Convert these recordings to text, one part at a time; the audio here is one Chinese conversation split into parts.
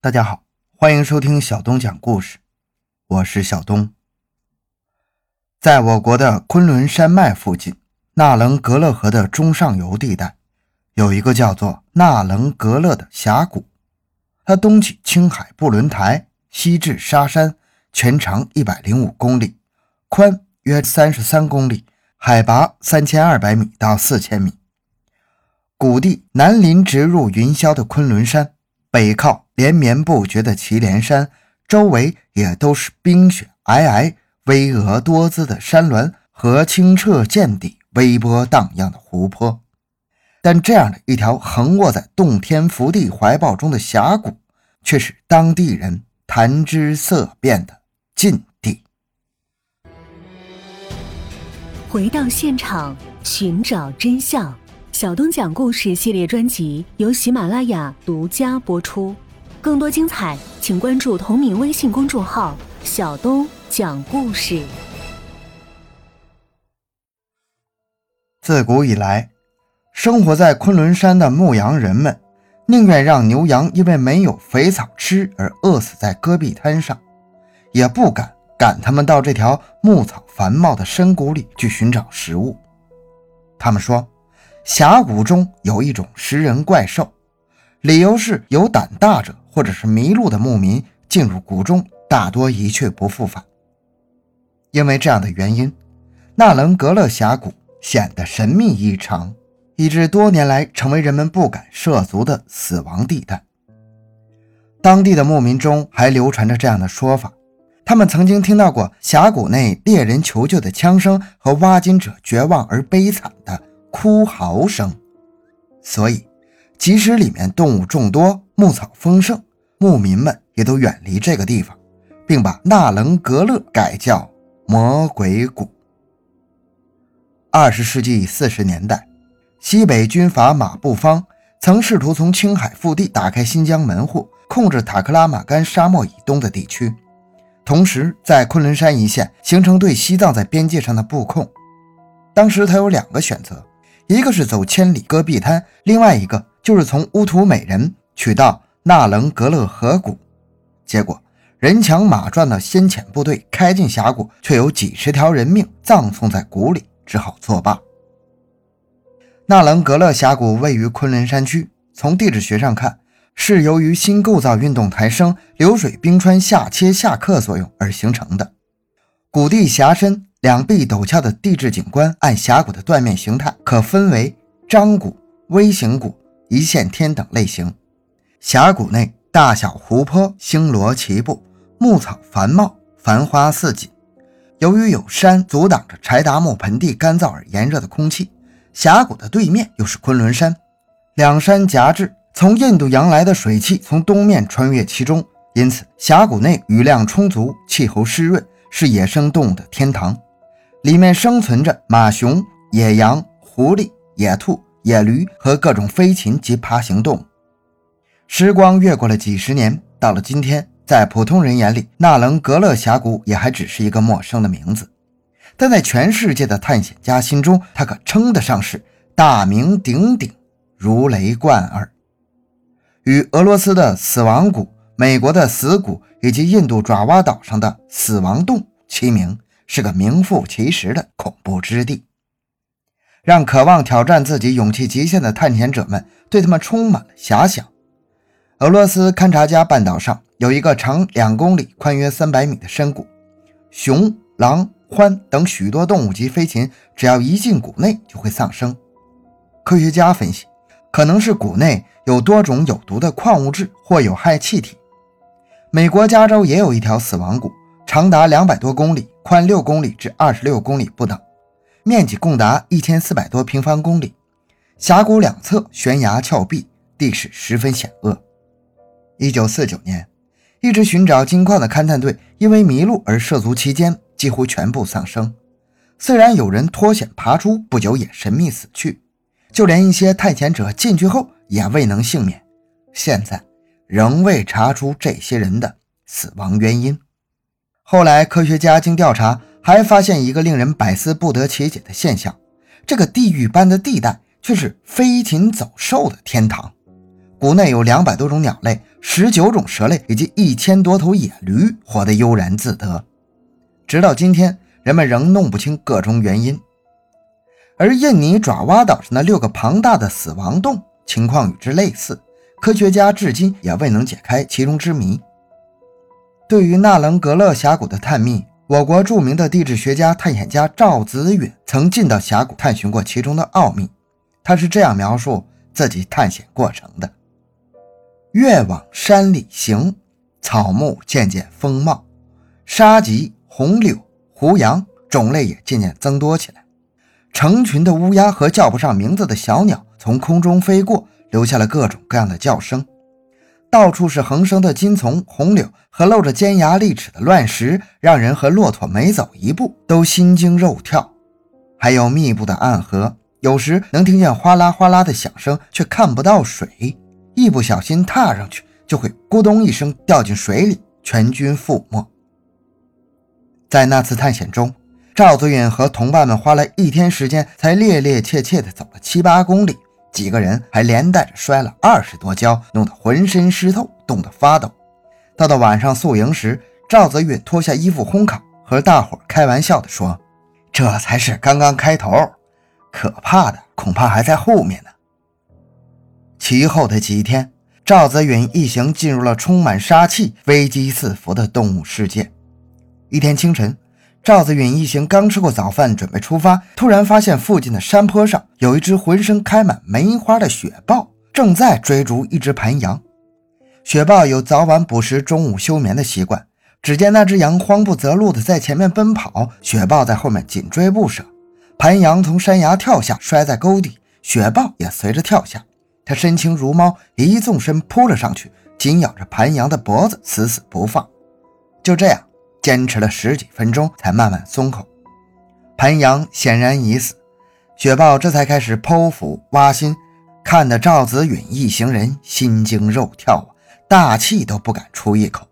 大家好，欢迎收听小东讲故事，我是小东。在我国的昆仑山脉附近，纳棱格勒河的中上游地带，有一个叫做纳棱格勒的峡谷。它东起青海布伦台，西至沙山，全长一百零五公里，宽约三十三公里，海拔三千二百米到四千米。谷地南临直入云霄的昆仑山，北靠连绵不绝的祁连山，周围也都是冰雪皑皑、巍峨多姿的山峦和清澈见底、微波荡漾的湖泊。但这样的一条横卧在洞天福地怀抱中的峡谷，却是当地人谈之色变的禁地。回到现场，寻找真相。小东讲故事系列专辑由喜马拉雅独家播出，更多精彩，请关注同名微信公众号“小东讲故事”。自古以来，生活在昆仑山的牧羊人们，宁愿让牛羊因为没有肥草吃而饿死在戈壁滩上，也不敢赶他们到这条牧草繁茂的深谷里去寻找食物。他们说。峡谷中有一种食人怪兽，理由是有胆大者或者是迷路的牧民进入谷中，大多一去不复返。因为这样的原因，纳伦格勒峡谷显得神秘异常，以致多年来成为人们不敢涉足的死亡地带。当地的牧民中还流传着这样的说法：他们曾经听到过峡谷内猎人求救的枪声和挖金者绝望而悲惨的。哭嚎声，所以即使里面动物众多、牧草丰盛，牧民们也都远离这个地方，并把纳棱格勒改叫魔鬼谷。二十世纪四十年代，西北军阀马步芳曾试图从青海腹地打开新疆门户，控制塔克拉玛干沙漠以东的地区，同时在昆仑山一线形成对西藏在边界上的布控。当时他有两个选择。一个是走千里戈壁滩，另外一个就是从乌图美人取到纳棱格勒河谷。结果人强马壮的先遣部队开进峡谷，却有几十条人命葬送在谷里，只好作罢。纳棱格勒峡谷位于昆仑山区，从地质学上看，是由于新构造运动抬升、流水冰川下切下克作用而形成的。谷地狭深。两壁陡峭的地质景观，按峡谷的断面形态，可分为张谷、微型谷、一线天等类型。峡谷内大小湖泊星罗棋布，牧草繁茂，繁花似锦。由于有山阻挡着柴达木盆地干燥而炎热的空气，峡谷的对面又是昆仑山，两山夹峙，从印度洋来的水汽从东面穿越其中，因此峡谷内雨量充足，气候湿润，是野生动物的天堂。里面生存着马熊、野羊、狐狸、野兔、野驴和各种飞禽及爬行动物。时光越过了几十年，到了今天，在普通人眼里，纳棱格勒峡谷也还只是一个陌生的名字，但在全世界的探险家心中，它可称得上是大名鼎鼎、如雷贯耳。与俄罗斯的死亡谷、美国的死谷以及印度爪哇岛上的死亡洞齐名。是个名副其实的恐怖之地，让渴望挑战自己勇气极限的探险者们对他们充满了遐想。俄罗斯勘察加半岛上有一个长两公里、宽约三百米的深谷，熊、狼、獾等许多动物及飞禽，只要一进谷内就会丧生。科学家分析，可能是谷内有多种有毒的矿物质或有害气体。美国加州也有一条死亡谷。长达两百多公里，宽六公里至二十六公里不等，面积共达一千四百多平方公里。峡谷两侧悬崖峭壁，地势十分险恶。一九四九年，一支寻找金矿的勘探队因为迷路而涉足其间，几乎全部丧生。虽然有人脱险爬出，不久也神秘死去，就连一些探险者进去后也未能幸免。现在仍未查出这些人的死亡原因。后来，科学家经调查，还发现一个令人百思不得其解的现象：这个地狱般的地带却是飞禽走兽的天堂。谷内有两百多种鸟类，十九种蛇类以及一千多头野驴活得悠然自得。直到今天，人们仍弄不清各种原因。而印尼爪哇岛上的六个庞大的死亡洞情况与之类似，科学家至今也未能解开其中之谜。对于纳棱格勒峡谷的探秘，我国著名的地质学家、探险家赵子允曾进到峡谷探寻过其中的奥秘。他是这样描述自己探险过程的：越往山里行，草木渐渐丰茂，沙棘。红柳、胡杨种类也渐渐增多起来，成群的乌鸦和叫不上名字的小鸟从空中飞过，留下了各种各样的叫声。到处是横生的金丛、红柳和露着尖牙利齿的乱石，让人和骆驼每走一步都心惊肉跳。还有密布的暗河，有时能听见哗啦哗啦的响声，却看不到水，一不小心踏上去就会咕咚一声掉进水里，全军覆没。在那次探险中，赵子允和同伴们花了一天时间，才趔趔趄趄地走了七八公里。几个人还连带着摔了二十多跤，弄得浑身湿透，冻得发抖。到了晚上宿营时，赵泽允脱下衣服烘烤，和大伙开玩笑地说：“这才是刚刚开头，可怕的恐怕还在后面呢。”其后的几天，赵泽允一行进入了充满杀气、危机四伏的动物世界。一天清晨，赵子允一行刚吃过早饭，准备出发，突然发现附近的山坡上有一只浑身开满梅花的雪豹，正在追逐一只盘羊。雪豹有早晚捕食、中午休眠的习惯。只见那只羊慌不择路地在前面奔跑，雪豹在后面紧追不舍。盘羊从山崖跳下，摔在沟底，雪豹也随着跳下。它身轻如猫，一纵身扑了上去，紧咬着盘羊的脖子，死死不放。就这样。坚持了十几分钟，才慢慢松口。盘羊显然已死，雪豹这才开始剖腹挖心，看得赵子允一行人心惊肉跳啊，大气都不敢出一口。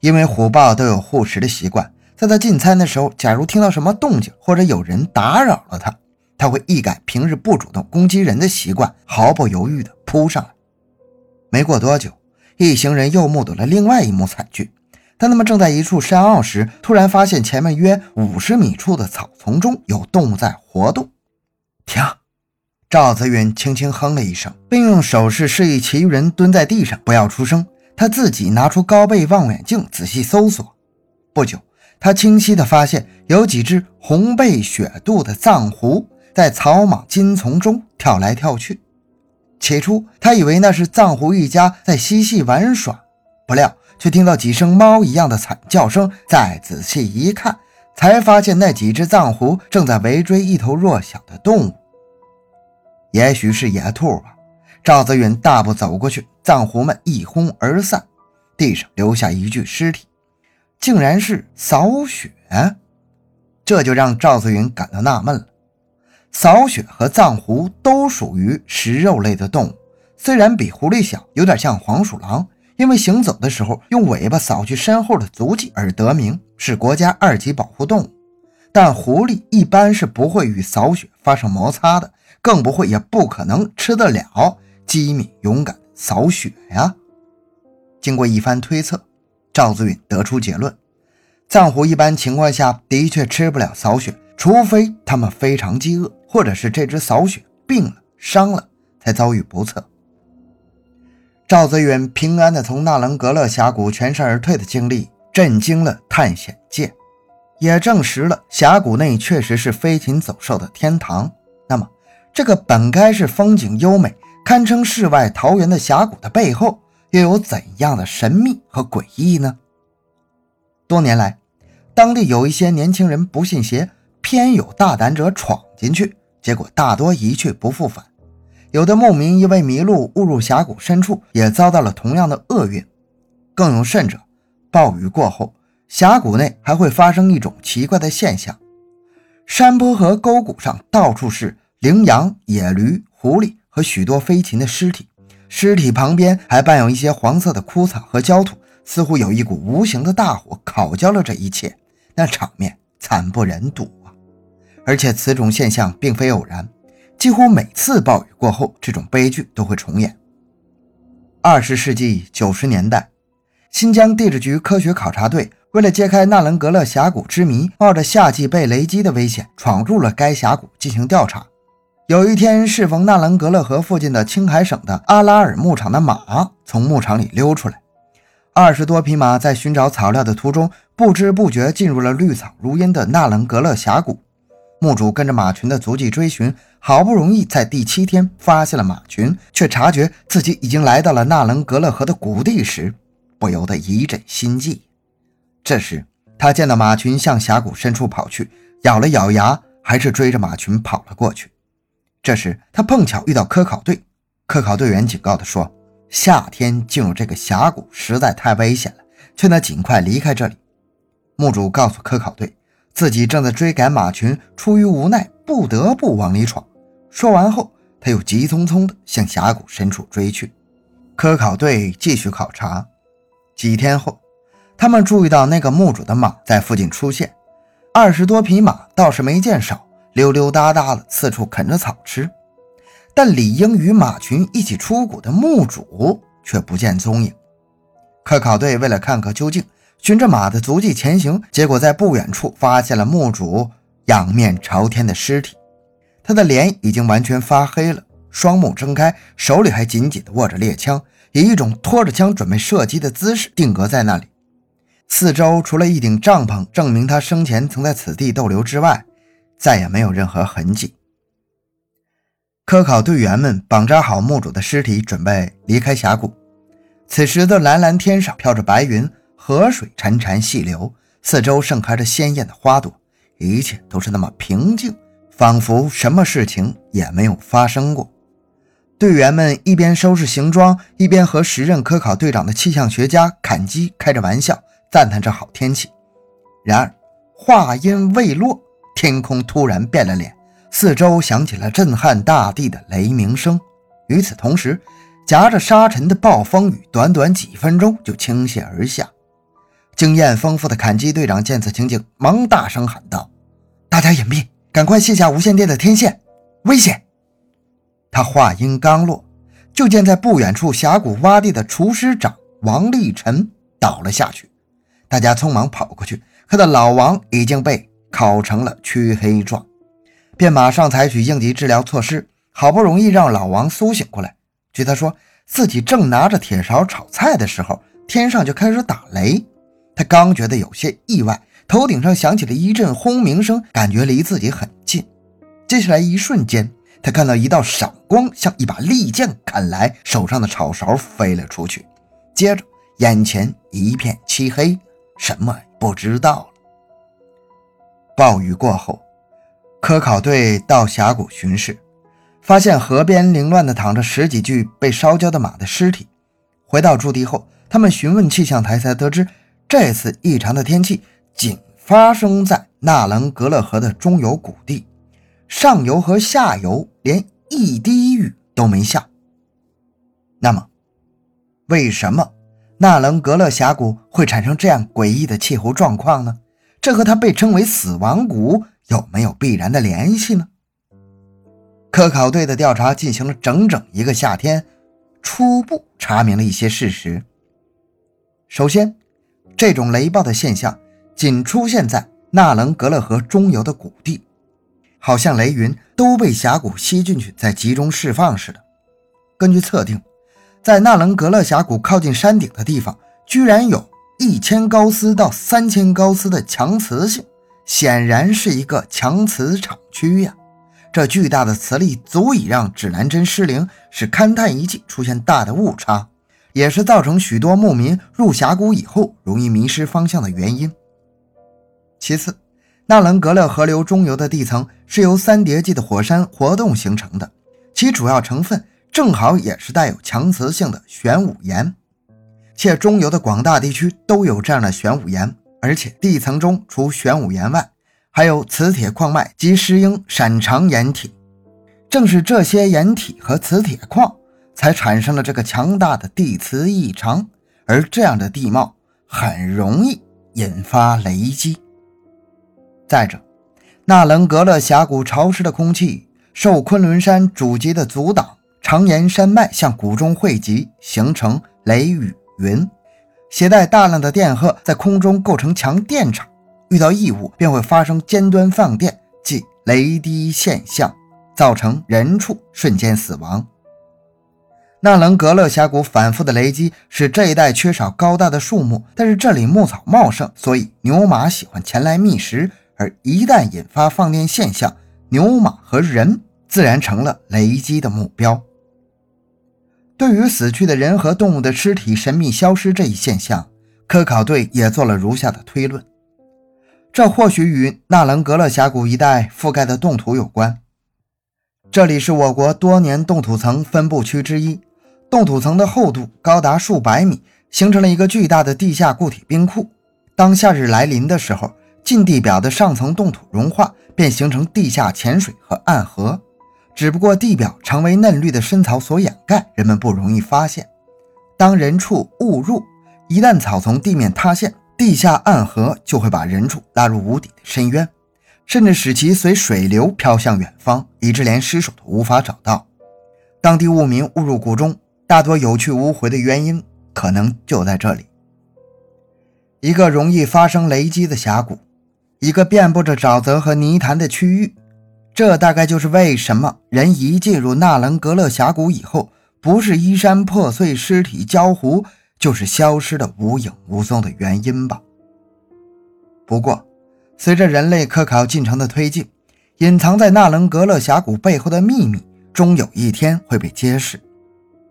因为虎豹都有护食的习惯，在它进餐的时候，假如听到什么动静或者有人打扰了它，它会一改平日不主动攻击人的习惯，毫不犹豫地扑上来。没过多久，一行人又目睹了另外一幕惨剧。当他们正在一处山坳时，突然发现前面约五十米处的草丛中有动物在活动。停！赵子云轻轻哼了一声，并用手势示意其余人蹲在地上，不要出声。他自己拿出高倍望远镜仔细搜索。不久，他清晰地发现有几只红背雪肚的藏狐在草莽金丛中跳来跳去。起初，他以为那是藏狐一家在嬉戏玩耍，不料。却听到几声猫一样的惨叫声，再仔细一看，才发现那几只藏狐正在围追一头弱小的动物。也许是野兔吧。赵子允大步走过去，藏狐们一哄而散，地上留下一具尸体，竟然是扫雪。这就让赵子允感到纳闷了。扫雪和藏狐都属于食肉类的动物，虽然比狐狸小，有点像黄鼠狼。因为行走的时候用尾巴扫去身后的足迹而得名，是国家二级保护动物。但狐狸一般是不会与扫雪发生摩擦的，更不会也不可能吃得了机敏勇敢扫雪呀。经过一番推测，赵子允得出结论：藏狐一般情况下的确吃不了扫雪，除非他们非常饥饿，或者是这只扫雪病了、伤了，才遭遇不测。赵泽远平安地从纳棱格勒峡谷全身而退的经历，震惊了探险界，也证实了峡谷内确实是飞禽走兽的天堂。那么，这个本该是风景优美、堪称世外桃源的峡谷的背后，又有怎样的神秘和诡异呢？多年来，当地有一些年轻人不信邪，偏有大胆者闯进去，结果大多一去不复返。有的牧民因为迷路误入峡谷深处，也遭到了同样的厄运。更有甚者，暴雨过后，峡谷内还会发生一种奇怪的现象：山坡和沟谷上到处是羚羊、野驴、狐狸和许多飞禽的尸体，尸体旁边还伴有一些黄色的枯草和焦土，似乎有一股无形的大火烤焦了这一切。那场面惨不忍睹啊！而且此种现象并非偶然。几乎每次暴雨过后，这种悲剧都会重演。二十世纪九十年代，新疆地质局科学考察队为了揭开纳伦格勒峡谷之谜，冒着夏季被雷击的危险，闯入了该峡谷进行调查。有一天，适逢纳伦格勒河附近的青海省的阿拉尔牧场的马从牧场里溜出来，二十多匹马在寻找草料的途中，不知不觉进入了绿草如茵的纳伦格勒峡谷。墓主跟着马群的足迹追寻，好不容易在第七天发现了马群，却察觉自己已经来到了纳伦格勒河的谷地时，不由得一阵心悸。这时，他见到马群向峡谷深处跑去，咬了咬牙，还是追着马群跑了过去。这时，他碰巧遇到科考队，科考队员警告他说：“夏天进入这个峡谷实在太危险了，劝他尽快离开这里。”墓主告诉科考队。自己正在追赶马群，出于无奈，不得不往里闯。说完后，他又急匆匆地向峡谷深处追去。科考队继续考察。几天后，他们注意到那个墓主的马在附近出现，二十多匹马倒是没见少，溜溜达达的四处啃着草吃。但理应与马群一起出谷的墓主却不见踪影。科考队为了看个究竟。循着马的足迹前行，结果在不远处发现了墓主仰面朝天的尸体。他的脸已经完全发黑了，双目睁开，手里还紧紧地握着猎枪，以一种拖着枪准备射击的姿势定格在那里。四周除了一顶帐篷证明他生前曾在此地逗留之外，再也没有任何痕迹。科考队员们绑扎好墓主的尸体，准备离开峡谷。此时的蓝蓝天上飘着白云。河水潺潺细流，四周盛开着鲜艳的花朵，一切都是那么平静，仿佛什么事情也没有发生过。队员们一边收拾行装，一边和时任科考队长的气象学家坎基开着玩笑，赞叹着好天气。然而话音未落，天空突然变了脸，四周响起了震撼大地的雷鸣声。与此同时，夹着沙尘的暴风雨，短短几分钟就倾泻而下。经验丰富的坎基队长见此情景，忙大声喊道：“大家隐蔽，赶快卸下无线电的天线，危险！”他话音刚落，就见在不远处峡谷洼地的厨师长王立臣倒了下去。大家匆忙跑过去，看到老王已经被烤成了黢黑状，便马上采取应急治疗措施，好不容易让老王苏醒过来。据他说，自己正拿着铁勺炒菜的时候，天上就开始打雷。他刚觉得有些意外，头顶上响起了一阵轰鸣声，感觉离自己很近。接下来一瞬间，他看到一道闪光像一把利剑砍来，手上的炒勺飞了出去。接着，眼前一片漆黑，什么不知道了。暴雨过后，科考队到峡谷巡视，发现河边凌乱地躺着十几具被烧焦的马的尸体。回到驻地后，他们询问气象台，才得知。这次异常的天气仅发生在纳棱格勒河的中游谷地，上游和下游连一滴雨都没下。那么，为什么纳棱格勒峡谷会产生这样诡异的气候状况呢？这和它被称为“死亡谷”有没有必然的联系呢？科考队的调查进行了整整一个夏天，初步查明了一些事实。首先，这种雷暴的现象仅出现在纳棱格勒河中游的谷地，好像雷云都被峡谷吸进去，再集中释放似的。根据测定，在纳棱格勒峡谷靠近山顶的地方，居然有一千高斯到三千高斯的强磁性，显然是一个强磁场区呀！这巨大的磁力足以让指南针失灵，使勘探仪器出现大的误差。也是造成许多牧民入峡谷以后容易迷失方向的原因。其次，纳棱格勒河流中游的地层是由三叠纪的火山活动形成的，其主要成分正好也是带有强磁性的玄武岩，且中游的广大地区都有这样的玄武岩，而且地层中除玄武岩外，还有磁铁矿脉及石英闪长岩体，正是这些岩体和磁铁矿。才产生了这个强大的地磁异常，而这样的地貌很容易引发雷击。再者，纳棱格勒峡谷潮湿的空气受昆仑山主脊的阻挡，常沿山脉向谷中汇集，形成雷雨云，携带大量的电荷在空中构成强电场，遇到异物便会发生尖端放电，即雷滴现象，造成人畜瞬间死亡。纳棱格勒峡谷反复的雷击使这一带缺少高大的树木，但是这里牧草茂盛，所以牛马喜欢前来觅食。而一旦引发放电现象，牛马和人自然成了雷击的目标。对于死去的人和动物的尸体神秘消失这一现象，科考队也做了如下的推论：这或许与纳棱格勒峡谷一带覆盖的冻土有关。这里是我国多年冻土层分布区之一。冻土层的厚度高达数百米，形成了一个巨大的地下固体冰库。当夏日来临的时候，近地表的上层冻土融化，便形成地下浅水和暗河。只不过地表常为嫩绿的深草所掩盖，人们不容易发现。当人畜误入，一旦草丛地面塌陷，地下暗河就会把人畜拉入无底的深渊，甚至使其随水流飘向远方，以致连尸首都无法找到。当地牧民误入谷中。大多有去无回的原因，可能就在这里。一个容易发生雷击的峡谷，一个遍布着沼泽和泥潭的区域，这大概就是为什么人一进入纳棱格勒峡谷以后，不是衣衫破碎、尸体焦糊，就是消失的无影无踪的原因吧。不过，随着人类科考进程的推进，隐藏在纳棱格勒峡谷背后的秘密，终有一天会被揭示。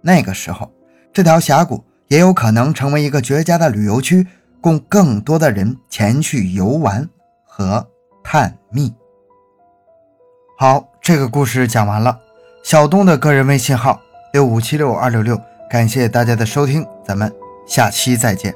那个时候，这条峡谷也有可能成为一个绝佳的旅游区，供更多的人前去游玩和探秘。好，这个故事讲完了。小东的个人微信号六五七六二六六，感谢大家的收听，咱们下期再见。